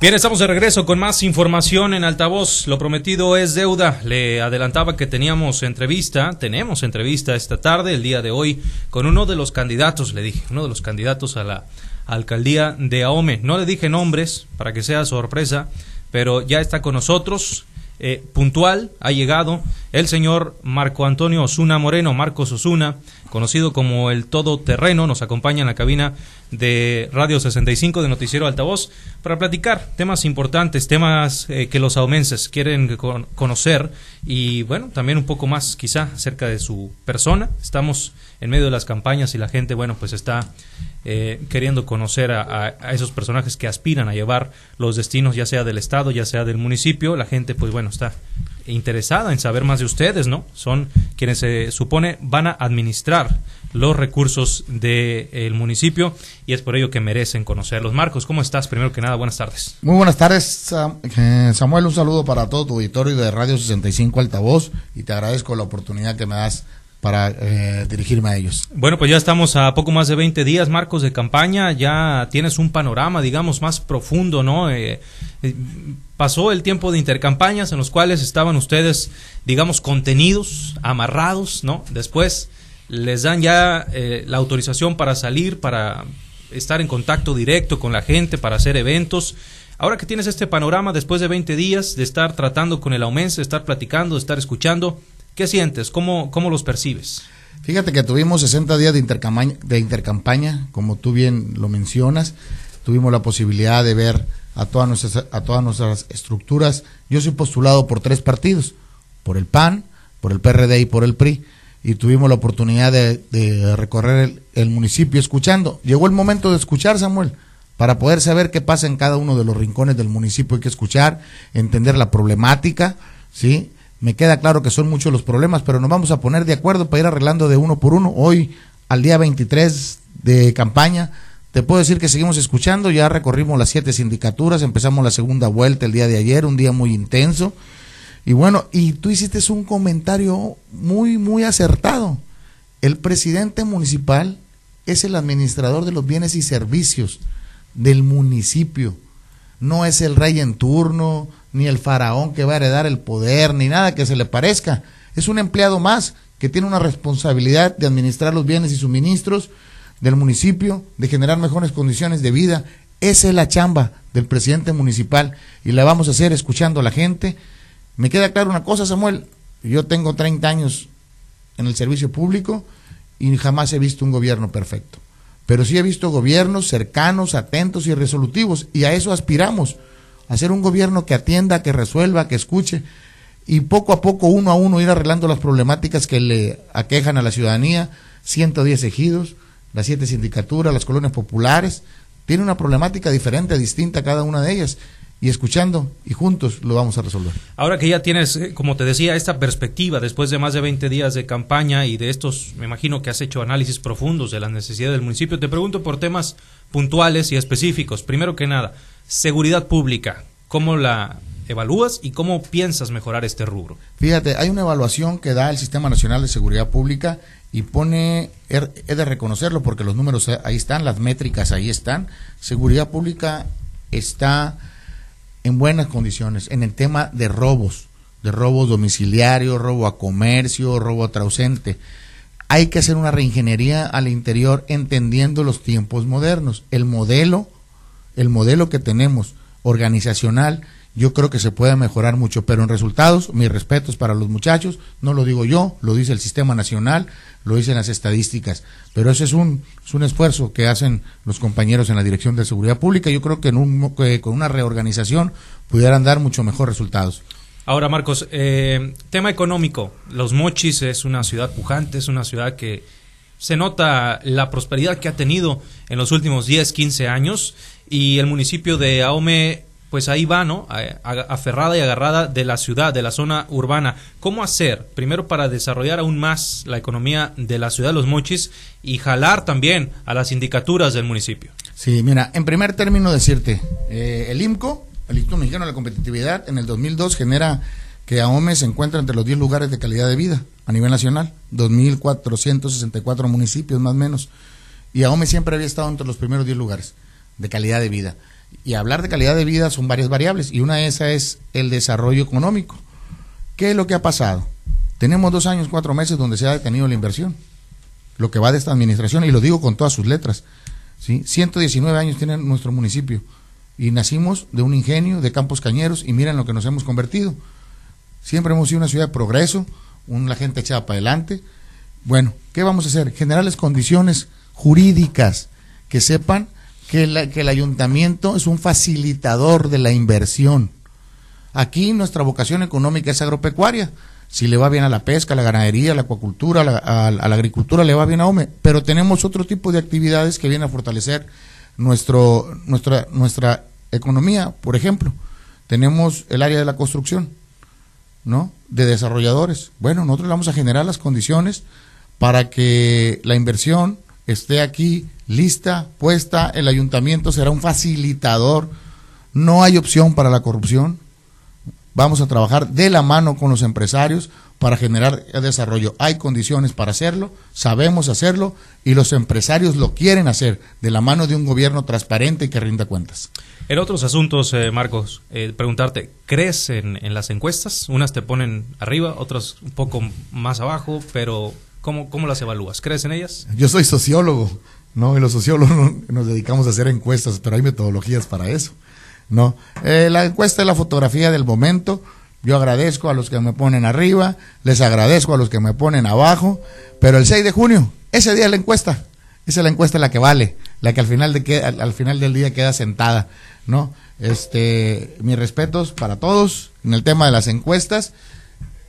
Bien, estamos de regreso con más información en altavoz. Lo prometido es deuda. Le adelantaba que teníamos entrevista, tenemos entrevista esta tarde, el día de hoy, con uno de los candidatos, le dije, uno de los candidatos a la alcaldía de Ahome. No le dije nombres para que sea sorpresa, pero ya está con nosotros. Eh, puntual ha llegado el señor Marco Antonio Osuna Moreno, Marcos Osuna, conocido como el todoterreno, nos acompaña en la cabina de Radio 65 de Noticiero Altavoz para platicar temas importantes, temas eh, que los aumenses quieren conocer y bueno, también un poco más quizá acerca de su persona. Estamos en medio de las campañas y la gente, bueno, pues está eh, queriendo conocer a, esos personajes que aspiran a llevar los destinos ya sea del Estado, ya sea del municipio. La gente, pues bueno, está interesada en saber más de ustedes, ¿no? Son quienes se supone van a administrar los recursos del municipio y es por ello que merecen conocerlos. Marcos, ¿cómo estás? Primero que nada, buenas tardes. Muy buenas tardes, eh, Samuel. Un saludo para todo tu auditorio de Radio 65 Altavoz y te agradezco la oportunidad que me das para eh, dirigirme a ellos. Bueno, pues ya estamos a poco más de 20 días, Marcos, de campaña. Ya tienes un panorama, digamos, más profundo, ¿no? Eh, pasó el tiempo de intercampañas en los cuales estaban ustedes, digamos, contenidos, amarrados, ¿no? Después les dan ya eh, la autorización para salir, para estar en contacto directo con la gente, para hacer eventos. Ahora que tienes este panorama, después de 20 días de estar tratando con el Aumense, de estar platicando, de estar escuchando, ¿qué sientes? ¿Cómo, cómo los percibes? Fíjate que tuvimos 60 días de intercampaña, de intercampaña, como tú bien lo mencionas. Tuvimos la posibilidad de ver a todas nuestras, a todas nuestras estructuras. Yo soy postulado por tres partidos, por el PAN, por el PRD y por el PRI y tuvimos la oportunidad de, recorrer el, municipio escuchando. Llegó el momento de escuchar, Samuel, para poder saber qué pasa en cada uno de los rincones del municipio. Hay que escuchar, entender la problemática, ¿sí? Me queda claro que son muchos los problemas, pero nos vamos a poner de acuerdo para ir arreglando de uno por uno. Hoy, al día 23 de campaña, te puedo decir que seguimos escuchando, ya recorrimos las siete sindicaturas, empezamos la segunda vuelta el día de ayer, un día muy intenso y bueno, y tú hiciste un comentario muy, muy acertado. El presidente municipal es el administrador de los bienes y servicios del municipio. No es el rey en turno, ni el faraón que va a heredar el poder, ni nada que se le parezca. Es un empleado más que tiene una responsabilidad de administrar los bienes y suministros del municipio, de generar mejores condiciones de vida. Esa es la chamba del presidente municipal y la vamos a hacer escuchando a la gente me queda claro una cosa, Samuel. Yo tengo 30 años en el servicio público y jamás he visto un gobierno perfecto. Pero sí he visto gobiernos cercanos, atentos y resolutivos. Y a eso aspiramos. A ser un gobierno que atienda, que resuelva, que escuche. Y poco a poco, uno a uno, ir arreglando las problemáticas que le aquejan a la ciudadanía. 110 ejidos, las siete sindicaturas, las colonias populares. Tiene una problemática diferente, distinta cada una de ellas y escuchando y juntos lo vamos a resolver. Ahora que ya tienes, eh, como te decía, esta perspectiva después de más de 20 días de campaña y de estos, me imagino que has hecho análisis profundos de las necesidades del municipio, te pregunto por temas puntuales y específicos. Primero que nada, seguridad pública, ¿cómo la evalúas y cómo piensas mejorar este rubro? Fíjate, hay una evaluación que da el Sistema Nacional de Seguridad Pública y pone, he de reconocerlo porque los números ahí están, las métricas ahí están. Seguridad Pública está en buenas condiciones en el tema de robos, de robo domiciliario, robo a comercio, robo a trausente. Hay que hacer una reingeniería al interior entendiendo los tiempos modernos. El modelo, el modelo que tenemos organizacional yo creo que se puede mejorar mucho, pero en resultados, mis respetos para los muchachos, no lo digo yo, lo dice el sistema nacional, lo dicen las estadísticas, pero ese es un, es un esfuerzo que hacen los compañeros en la Dirección de Seguridad Pública, yo creo que, en un, con una reorganización pudieran dar mucho mejor resultados. Ahora, Marcos, eh, tema económico, Los Mochis es una ciudad pujante, es una ciudad que se nota la prosperidad que ha tenido en los últimos 10, 15 años y el municipio de Aume pues ahí va, ¿no? Aferrada y agarrada de la ciudad, de la zona urbana. ¿Cómo hacer? Primero para desarrollar aún más la economía de la ciudad de Los Mochis y jalar también a las sindicaturas del municipio. Sí, mira, en primer término decirte, eh, el IMCO, el Instituto Mexicano de Competitividad, en el 2002 genera que AOME se encuentra entre los 10 lugares de calidad de vida a nivel nacional, 2.464 municipios más o menos, y AOME siempre había estado entre los primeros 10 lugares de calidad de vida. Y hablar de calidad de vida son varias variables y una de esas es el desarrollo económico. ¿Qué es lo que ha pasado? Tenemos dos años, cuatro meses donde se ha detenido la inversión. Lo que va de esta administración, y lo digo con todas sus letras. ¿sí? 119 años tiene nuestro municipio y nacimos de un ingenio, de campos cañeros, y miren lo que nos hemos convertido. Siempre hemos sido una ciudad de progreso, una gente echada para adelante. Bueno, ¿qué vamos a hacer? Generarles condiciones jurídicas que sepan que, que el ayuntamiento es un facilitador de la inversión. Aquí nuestra vocación económica es agropecuaria. Si le va bien a la pesca, a la ganadería, a la acuacultura, a la, a la agricultura, le va bien a OME. Pero tenemos otro tipo de actividades que vienen a fortalecer nuestro, nuestra, nuestra economía. Por ejemplo, tenemos el área de la construcción, ¿no? De desarrolladores. Bueno, nosotros vamos a generar las condiciones para que la inversión esté aquí lista, puesta, el ayuntamiento será un facilitador, no hay opción para la corrupción, vamos a trabajar de la mano con los empresarios para generar desarrollo. Hay condiciones para hacerlo, sabemos hacerlo y los empresarios lo quieren hacer de la mano de un gobierno transparente y que rinda cuentas. En otros asuntos, eh, Marcos, eh, preguntarte, ¿crees en, en, las encuestas? Unas te ponen arriba, otras un poco más abajo, pero ¿cómo, cómo las evalúas? ¿Crees en ellas? Yo soy sociólogo, ¿no? Y los sociólogos nos dedicamos a hacer encuestas, pero hay metodologías para eso, ¿no? Eh, la encuesta es la fotografía del momento. Yo agradezco a los que me ponen arriba, les agradezco a los que me ponen abajo, pero el 6 de junio, ese día es la encuesta, esa es la encuesta la que vale, la que al final, de al, al final del día queda sentada, ¿no? Este, mis respetos para todos en el tema de las encuestas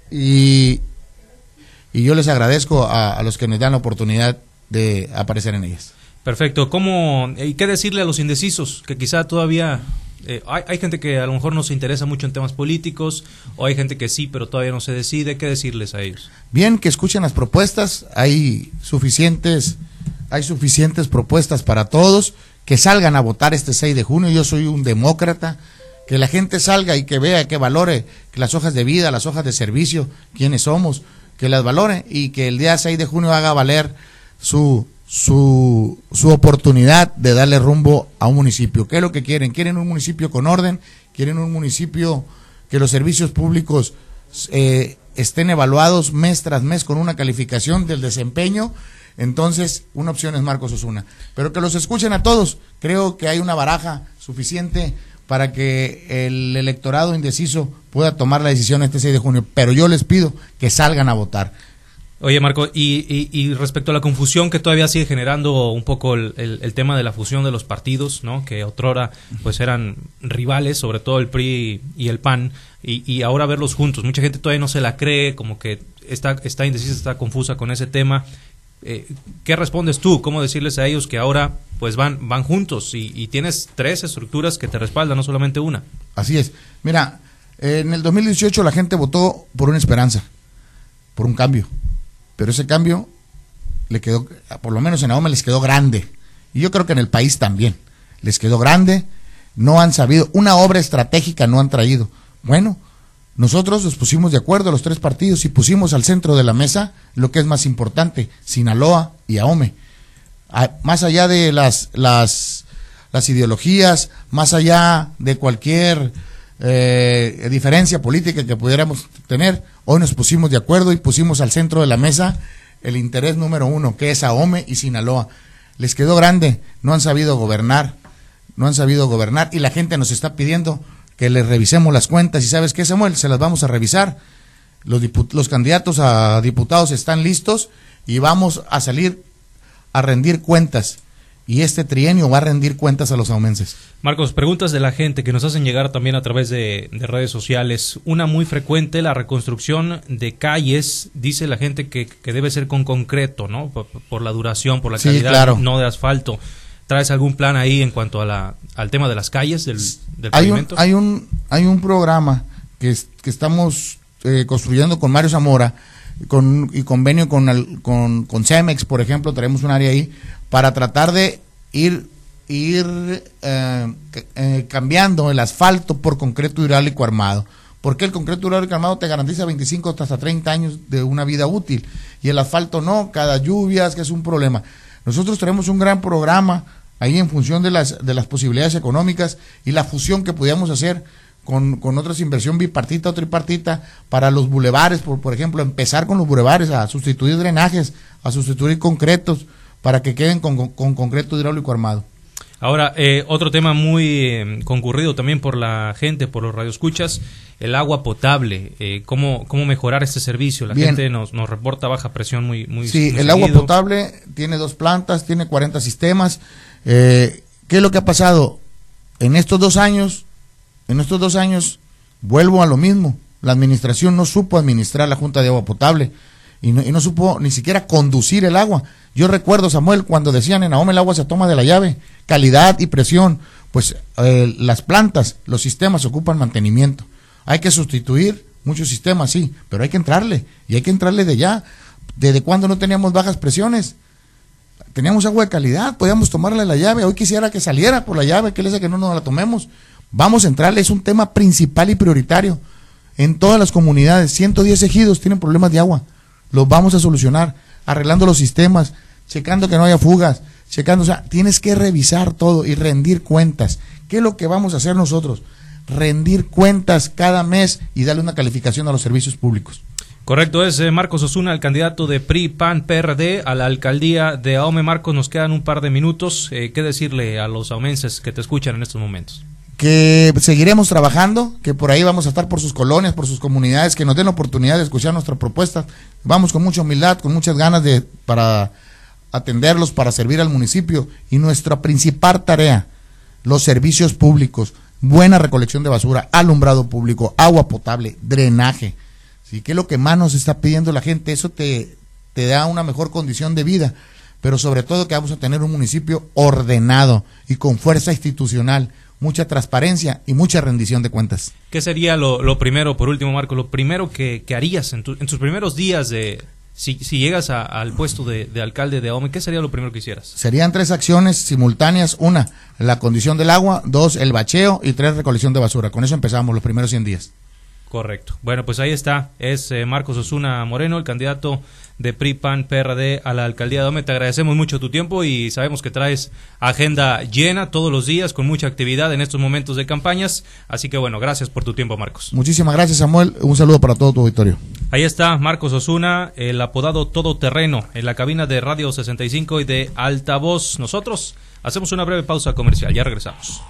y, y yo les agradezco a, a los que nos dan la oportunidad de aparecer en ellas. Perfecto. ¿Cómo, ¿Y qué decirle a los indecisos? Que quizá todavía eh, hay, hay, gente que a lo mejor no se interesa mucho en temas políticos, o hay gente que sí, pero todavía no se decide. ¿Qué decirles a ellos? Bien, que escuchen las propuestas. Hay suficientes, hay suficientes propuestas para todos. Que salgan a votar este 6 de junio. Yo soy un demócrata. Que la gente salga y que vea, que valore que las hojas de vida, las hojas de servicio, quiénes somos, que las valore y que el día 6 de junio haga valer su su, su oportunidad de darle rumbo a un municipio. ¿Qué es lo que quieren? Quieren un municipio con orden, quieren un municipio que los servicios públicos eh, estén evaluados mes tras mes con una calificación del desempeño. Entonces, una opción es Marcos Osuna. Pero que los escuchen a todos. Creo que hay una baraja suficiente para que el electorado indeciso pueda tomar la decisión este 6 de junio. Pero yo les pido que salgan a votar. Oye, Marco, y, respecto a la confusión que todavía sigue generando un poco el, tema de la fusión de los partidos, ¿no? Que otrora pues eran rivales, sobre todo el PRI y el PAN, y, y ahora verlos juntos. Mucha gente todavía no se la cree, como que está, está indecisa, está confusa con ese tema. Eh, ¿Qué respondes tú? ¿Cómo decirles a ellos que ahora pues van, van juntos y, y tienes tres estructuras que te respaldan, no solamente una? Así es. Mira, en el 2018 la gente votó por una esperanza, por un cambio pero ese cambio le quedó, por lo menos en Ahome les quedó grande. Y yo creo que en el país también. Les quedó grande, no han sabido, una obra estratégica no han traído. Bueno, nosotros nos pusimos de acuerdo los tres partidos y pusimos al centro de la mesa lo que es más importante, Sinaloa y Ahome. A, más allá de las, las, las ideologías, más allá de cualquier eh, diferencia política que pudiéramos tener, hoy nos pusimos de acuerdo y pusimos al centro de la mesa el interés número uno, que es Ahome y Sinaloa. Les quedó grande, no han sabido gobernar, no han sabido gobernar y la gente nos está pidiendo que les revisemos las cuentas y sabes qué, Samuel, se las vamos a revisar. Los, los candidatos a diputados están listos y vamos a salir a rendir cuentas y este trienio va a rendir cuentas a los aumenses. Marcos, preguntas de la gente que nos hacen llegar también a través de, de, redes sociales. Una muy frecuente, la reconstrucción de calles, dice la gente que, que debe ser con concreto, ¿no? Por, por la duración, por la Sí, calidad, claro. no de asfalto. ¿Traes algún plan ahí en cuanto a la, al tema de las calles, del, del Hay un, pavimento? hay un, hay un programa que, que estamos eh, construyendo con Mario Zamora con, y convenio con, con, con Cemex, por ejemplo, tenemos un área ahí para tratar de ir, ir eh, eh, cambiando el asfalto por concreto hidráulico armado. Porque el concreto hidráulico armado te garantiza 25 hasta 30 años de una vida útil y el asfalto no, cada lluvias, que es un problema. Nosotros tenemos un gran programa ahí en función de las, de las posibilidades económicas y la fusión que pudiéramos hacer con, con otras inversión bipartita o tripartita para los bulevares, por, por ejemplo, empezar con los bulevares a sustituir drenajes, a sustituir concretos para que queden con, con concreto hidráulico armado. Ahora, eh, otro tema muy eh, concurrido también por la gente, por los radioescuchas, el agua potable. Eh, ¿cómo, ¿Cómo mejorar este servicio? La gente nos, nos reporta baja presión muy, muy Sí, muy el agua potable tiene dos plantas, tiene 40 sistemas. ¿Qué es lo que ha pasado? En estos dos años, en estos dos años, vuelvo a lo mismo. La administración no supo administrar la Junta de Agua Potable y no, y no supo ni siquiera conducir el agua. Yo recuerdo, Samuel, cuando decían en Ahome el agua se toma de la llave, calidad y presión. Pues eh, las plantas, los sistemas ocupan mantenimiento. Hay que sustituir muchos sistemas, sí, pero hay que entrarle y hay que entrarle de ya. ¿Desde cuándo no teníamos bajas presiones? Teníamos agua de calidad, podíamos tomarle la llave. Hoy quisiera que saliera por la llave, que le hace que no nos la tomemos. Vamos a entrarle, es un tema principal y prioritario. En todas las comunidades, 110 ejidos tienen problemas de agua. Los vamos a solucionar, arreglando los sistemas, checando que no haya fugas, checando, o sea, tienes que revisar todo y rendir cuentas. ¿Qué es lo que vamos a hacer nosotros? Rendir cuentas cada mes y darle una calificación a los servicios públicos. Correcto, es eh, Marcos Osuna, el candidato de PRI, PAN, PRD a la alcaldía de Ahome. Marcos, nos quedan un par de minutos. Eh, ¿Qué decirle a los aumenses que te escuchan en estos momentos? Que seguiremos trabajando, que por ahí vamos a estar por sus colonias, por sus comunidades, que nos den la oportunidad de escuchar nuestra propuesta. Vamos con mucha humildad, con muchas ganas de para atenderlos, para servir al municipio y nuestra principal tarea, los servicios públicos, buena recolección de basura, alumbrado público, agua potable, drenaje. ¿Sí? ¿Qué es lo que más nos está pidiendo la gente? Eso te, te da una mejor condición de vida, pero sobre todo que vamos a tener un municipio ordenado y con fuerza institucional, mucha transparencia y mucha rendición de cuentas. ¿Qué sería lo, lo primero, por último, Marco, lo primero que, que harías en, tu- en tus primeros días de, si, si llegas a- al puesto de, de alcalde de Ahome, ¿qué sería lo primero que hicieras? Serían tres acciones simultáneas. Una, la condición del agua. Dos, el bacheo. Y tres, recolección de basura. Con eso empezamos los primeros 100 días. Correcto. Bueno, pues ahí está. Es eh, Marcos Osuna Moreno, el candidato de PRI, PAN, PRD a la alcaldía de Ahome. Te agradecemos mucho tu tiempo y sabemos que traes agenda llena todos los días con mucha actividad en estos momentos de campañas. Así que bueno, gracias por tu tiempo, Marcos. Muchísimas gracias, Samuel. Un saludo para todo tu auditorio. Ahí está Marcos Osuna, el apodado Todoterreno, en la cabina de Radio 65 y de Altavoz. Nosotros hacemos una breve pausa comercial. Ya regresamos.